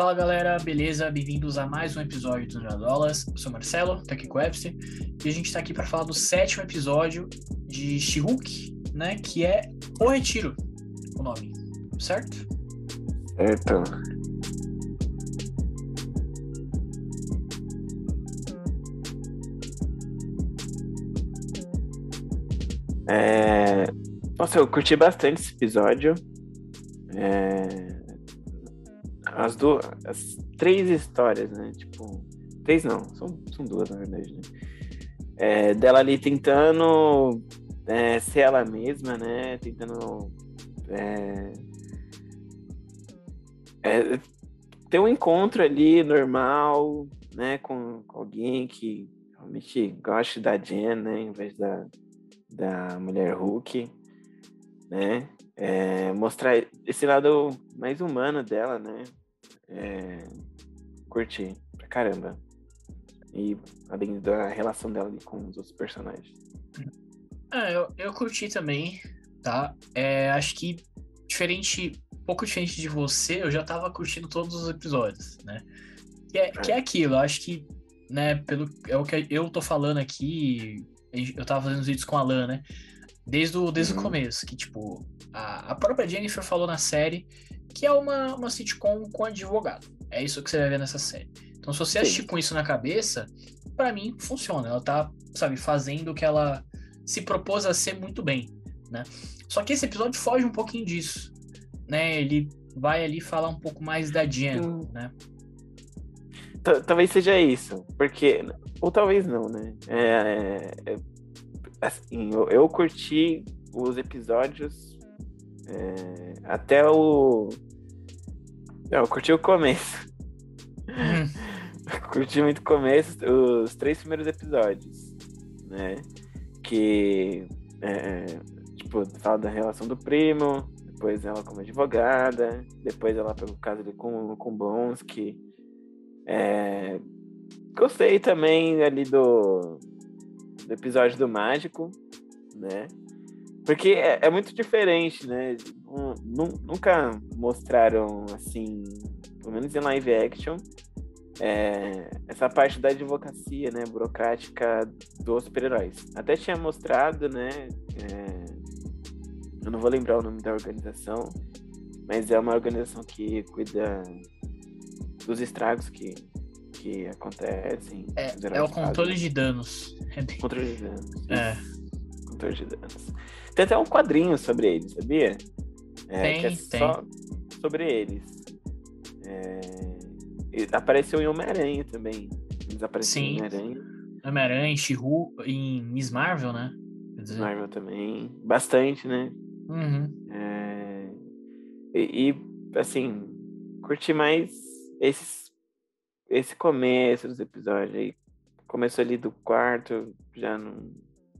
Fala galera, beleza? Bem-vindos a mais um episódio do Nerdolas. Eu sou Marcelo, tô aqui com o Epstein, e a gente tá aqui para falar do sétimo episódio de She-Hulk, né? Que é O Retiro, o nome, certo? Certo. É... Nossa, eu curti bastante esse episódio. É... As duas. As três histórias, né? Tipo. Três não, são, são duas, na verdade, né? É, dela ali tentando é, ser ela mesma, né? Tentando é, é, ter um encontro ali normal, né? Com, com alguém que realmente goste da Jen, né? Em vez da, da mulher Hulk, né? É, mostrar esse lado mais humano dela, né? É, curti pra caramba. E além da relação dela com os outros personagens. É, eu, eu curti também, tá? É, acho que diferente, um pouco diferente de você, eu já tava curtindo todos os episódios, né? Que é, que é aquilo, acho que, né, pelo é o que eu tô falando aqui, eu tava fazendo os vídeos com a Alan, né? Desde o, desde uhum. o começo, que, tipo, a, a própria Jennifer falou na série que é uma, uma sitcom com advogado. É isso que você vai ver nessa série. Então, se você Sim. assistir com isso na cabeça, para mim funciona. Ela tá, sabe, fazendo o que ela se propôs a ser muito bem, né? Só que esse episódio foge um pouquinho disso, né? Ele vai ali falar um pouco mais da Jen, hum. né? Talvez seja isso, porque ou talvez não, né? É, é, é assim, eu, eu curti os episódios é, até o. Não, eu curti o começo. Hum. curti muito o começo, os três primeiros episódios, né? Que, é, tipo, fala da relação do primo, depois ela como advogada, depois ela pelo caso ali com, com Blonsky. É, gostei também ali do, do episódio do Mágico, né? Porque é, é muito diferente, né? Nunca mostraram, assim, pelo menos em live action, é, essa parte da advocacia, né, burocrática dos super-heróis. Até tinha mostrado, né, é, eu não vou lembrar o nome da organização, mas é uma organização que cuida dos estragos que, que acontecem. É, é o controle de danos. Controle de danos. É. Controle de danos. Tem até um quadrinho sobre eles, sabia? É, tem, que é tem. só sobre eles. É... Apareceu em Homem-Aranha também. Eles apareceram em Homem-Aranha. Homem-Aranha, Shihu, em Miss Marvel, né? Miss Marvel também. Bastante, né? Uhum. É... E, e, assim, curti mais esses, esse começo dos episódios aí. Começou ali do quarto, já não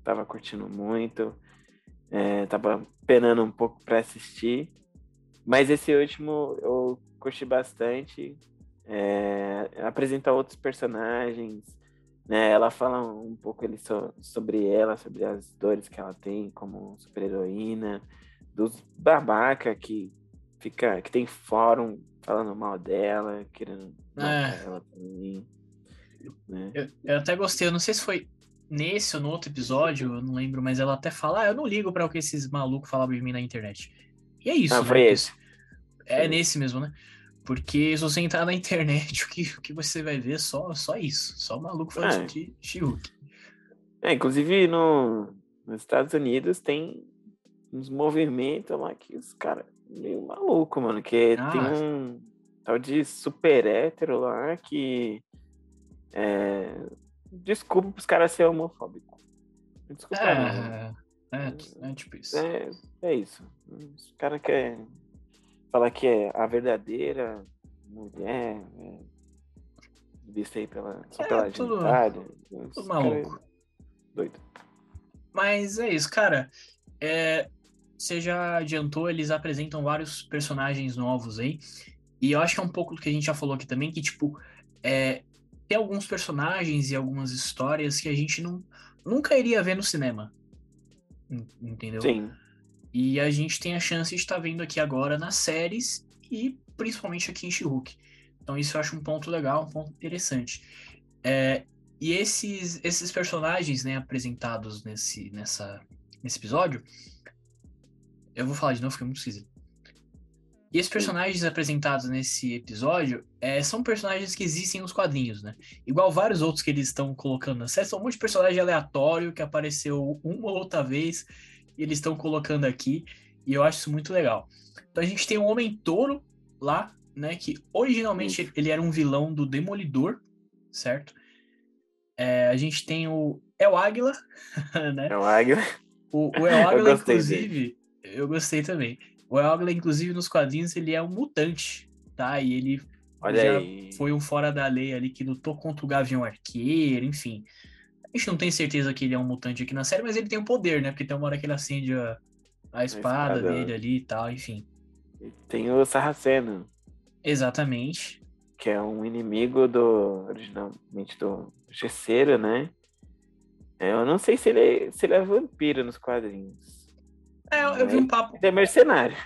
tava curtindo muito. É, tava penando um pouco para assistir. Mas esse último eu curti bastante. É, apresenta outros personagens. Né? Ela fala um pouco ali so, sobre ela, sobre as dores que ela tem como super-heroína, dos babaca que fica, que tem fórum falando mal dela, querendo é. ela também. Né? Eu, eu até gostei, eu não sei se foi nesse ou no outro episódio, eu não lembro, mas ela até fala, ah, eu não ligo para o que esses malucos falavam de mim na internet. E é isso, ah, né? Foi esse. É nesse mesmo, né? Porque se você entrar na internet, o que, o que você vai ver é só, só isso. Só maluco falando é. de she É, inclusive no, nos Estados Unidos tem uns movimentos lá que os caras meio maluco, mano. Que ah. tem um tal de super hétero lá que é, desculpa pros caras ser homofóbico. Desculpa. É, é, é, tipo isso. É, é isso. Os caras querem falar que é a verdadeira mulher, é, vista aí pela, só é, pela tudo, genitália. Tudo maluco. Doido. Mas é isso, cara. É, você já adiantou, eles apresentam vários personagens novos aí. E eu acho que é um pouco do que a gente já falou aqui também, que, tipo, é, tem alguns personagens e algumas histórias que a gente não, nunca iria ver no cinema. Entendeu? Sim. E a gente tem a chance de estar vendo aqui agora nas séries e principalmente aqui em she Então isso eu acho um ponto legal, um ponto interessante. É, e esses, esses personagens, né, apresentados nesse, nessa, nesse episódio, eu vou falar de novo, fica muito esquisito. E esses personagens apresentados nesse episódio é, são personagens que existem nos quadrinhos, né? Igual vários outros que eles estão colocando na série, são um monte de personagem aleatório que apareceu uma ou outra vez e eles estão colocando aqui, e eu acho isso muito legal. Então a gente tem o Homem Touro lá, né? Que originalmente Sim. ele era um vilão do Demolidor, certo? É, a gente tem o El Águila, né? El Águila. O, o El Águila, inclusive, dele. eu gostei também. O El Águila, inclusive, nos quadrinhos, ele é um mutante, tá? E ele Olha já aí. foi um fora da lei ali que lutou contra o Gavião Arqueiro, enfim. A gente não tem certeza que ele é um mutante aqui na série, mas ele tem o um poder, né? Porque tem uma hora que ele acende a, a espada, espada dele ali e tal, enfim. Tem o Sarraceno. Exatamente. Que é um inimigo do. originalmente do Gesseiro, né? É, eu não sei se ele, é, se ele é vampiro nos quadrinhos. É, eu, eu vi um papo. Ele é mercenário.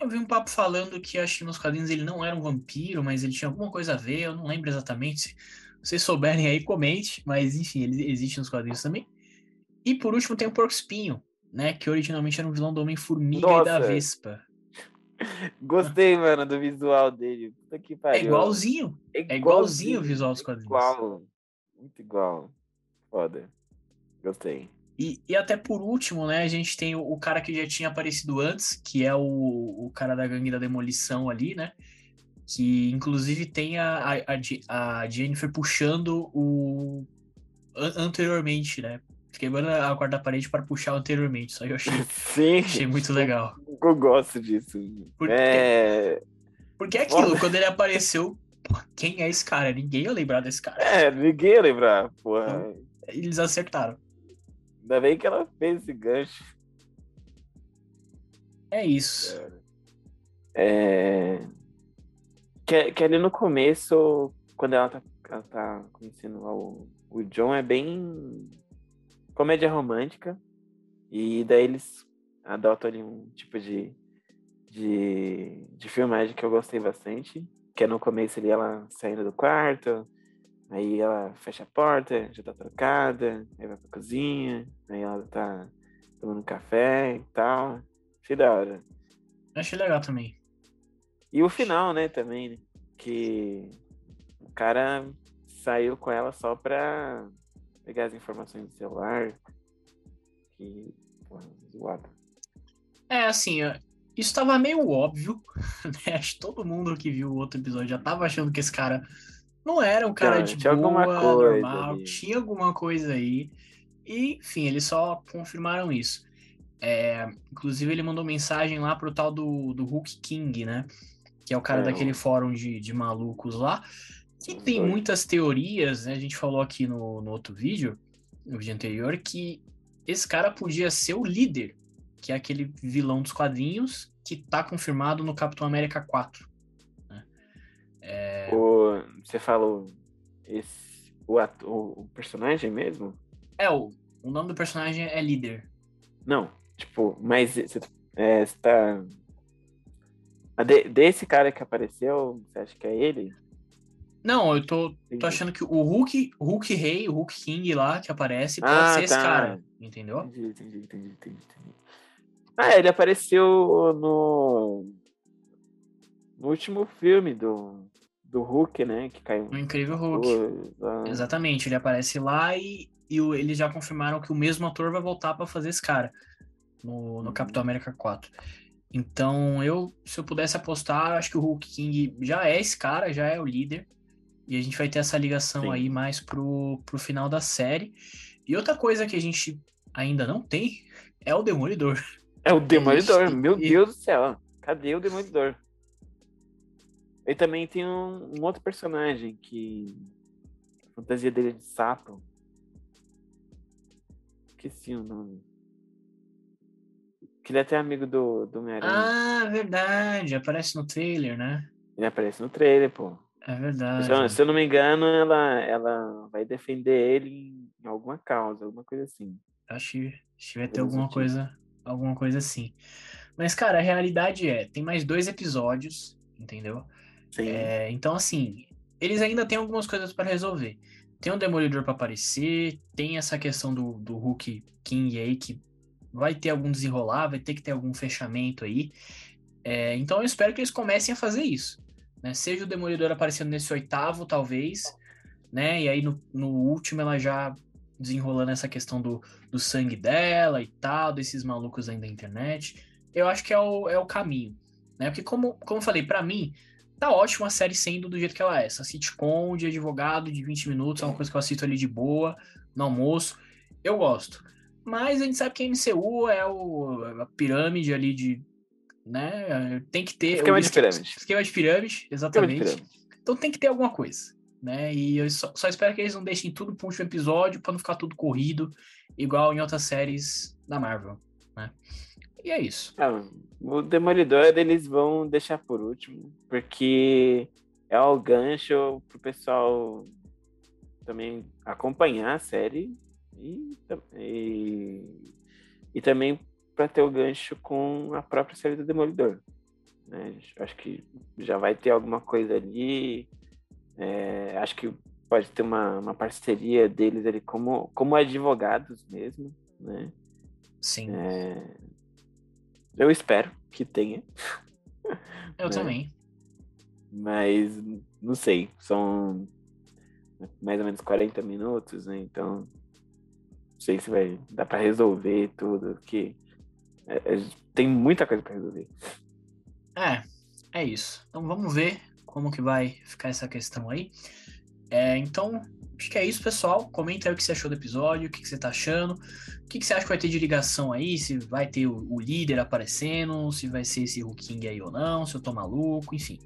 Eu vi um papo falando que acho que nos quadrinhos ele não era um vampiro, mas ele tinha alguma coisa a ver, eu não lembro exatamente. Se vocês souberem aí, comente, mas enfim, ele existe nos quadrinhos também. E por último tem o Porco Espinho, né? Que originalmente era um vilão do Homem-Formiga e da Vespa. Gostei, mano, do visual dele. Puta que é pariu. É igualzinho. É igualzinho, é igualzinho o visual dos quadrinhos. Igual. Muito igual. Foda. Gostei. E, e até por último, né, a gente tem o, o, cara que já tinha aparecido antes, que é o, o cara da gangue da demolição ali, né? Que inclusive tem a, a, a Jennifer puxando o. anteriormente, né? quebrando a guarda-parede para puxar anteriormente. Só que eu achei, Sim, achei muito legal. Eu gosto disso. Porque, é... porque é aquilo, quando ele apareceu, quem é esse cara? Ninguém ia lembrar desse cara. É, ninguém ia lembrar, porra. Então, eles acertaram. Ainda bem que ela fez esse gancho. É isso. É... Que, que ali no começo, quando ela tá, ela tá conhecendo o, o John, é bem comédia romântica. E daí eles adotam ali um tipo de, de, de filmagem que eu gostei bastante. Que é no começo ali ela saindo do quarto, aí ela fecha a porta, já tá trocada, aí vai pra cozinha, aí ela tá tomando café e tal. Achei da hora. Achei legal também. E o final, né, também, né? Que o cara saiu com ela só pra pegar as informações do celular. Que, porra, zoado. É, assim, isso tava meio óbvio, né? Acho que todo mundo que viu o outro episódio já tava achando que esse cara não era um cara de tinha boa, alguma coisa normal, ali. tinha alguma coisa aí. E, enfim, eles só confirmaram isso. É, inclusive, ele mandou mensagem lá pro tal do, do Hulk King, né? Que é o cara é, daquele fórum de, de malucos lá. Que tem muitas teorias, né? A gente falou aqui no, no outro vídeo, no vídeo anterior, que esse cara podia ser o líder, que é aquele vilão dos quadrinhos que tá confirmado no Capitão América 4. Você falou esse, o, ator, o personagem mesmo? É, o, o nome do personagem é líder. Não, tipo, mas você, é, tá. De, desse cara que apareceu, você acha que é ele? Não, eu tô, tô achando que o Hulk, o Hulk Rei, o Hulk King lá que aparece, pode ah, ser tá. esse cara, entendeu? Entendi, entendi, entendi, entendi. Ah, ele apareceu no, no último filme do, do Hulk, né? Que caiu. O Incrível Hulk. Exatamente, ele aparece lá e, e o, eles já confirmaram que o mesmo ator vai voltar para fazer esse cara no, no uhum. Capitão América 4. Então, eu, se eu pudesse apostar, acho que o Hulk King já é esse cara, já é o líder. E a gente vai ter essa ligação Sim. aí mais pro, pro final da série. E outra coisa que a gente ainda não tem é o Demolidor. É o Demolidor, meu Deus do céu. Cadê o Demolidor? E também tem um, um, outro personagem que. A fantasia dele é de sapo. Esqueci o nome. Que ele é até amigo do, do Homem-Aranha. Ah, verdade. Aparece no trailer, né? Ele aparece no trailer, pô. É verdade. Se eu, se eu, não me engano, ela, ela vai defender ele em alguma causa, alguma coisa assim. Acho que vai ter alguma coisa, alguma coisa assim. Mas, cara, a realidade é, tem mais dois episódios, entendeu? É, então, assim, eles ainda têm algumas coisas para resolver. Tem um Demolidor para aparecer, tem essa questão do, do Hulk King aí que vai ter algum desenrolar, vai ter que ter algum fechamento aí. É, então eu espero que eles comecem a fazer isso. Né? Seja o Demolidor aparecendo nesse oitavo, talvez, né? E aí no, no último ela já desenrolando essa questão do, do sangue dela e tal, desses malucos aí da internet. Eu acho que é o, é o caminho. Né? Porque, como, como eu falei, para mim, tá ótimo a série sendo do jeito que ela é. Essa sitcom de advogado de 20 minutos é uma coisa que eu assisto ali de boa, no almoço. Eu gosto. Mas a gente sabe que a MCU é o, a pirâmide ali de. Né? Tem que ter. Esquema de pirâmide. Esquema de pirâmide, exatamente. De pirâmide. Então tem que ter alguma coisa. Né? E eu só, só espero que eles não deixem tudo um último episódio para não ficar tudo corrido, igual em outras séries da Marvel. Né? E é isso. É, o Demolidor eles vão deixar por último, porque é o gancho pro pessoal também acompanhar a série e, e, e também para ter o gancho com a própria série do Demolidor. Né? Acho que já vai ter alguma coisa ali. É, acho que pode ter uma, uma parceria deles ali como, como advogados mesmo, né? Sim. É, eu espero que tenha. Eu né? também. Mas não sei, são mais ou menos 40 minutos, né? Então não sei se vai dar para resolver tudo, que é, é, tem muita coisa para resolver. É, é isso. Então vamos ver como que vai ficar essa questão aí. É, então, acho que é isso, pessoal. Comenta aí o que você achou do episódio, o que, você tá achando. O que, você acha que vai ter de ligação aí? Se vai ter o, líder aparecendo, se vai ser esse Hulking aí ou não, se eu tô maluco, enfim.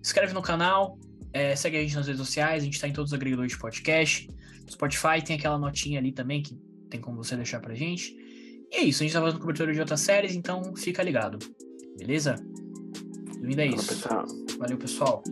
Inscreve no canal, é, segue a gente nas redes sociais, a gente tá em todos os agregadores de podcast. Spotify tem aquela notinha ali também que tem como você deixar pra gente. E é isso, a gente tá fazendo cobertura de outras séries, então fica ligado. Beleza? Bem-vindo é isso. Valeu, pessoal.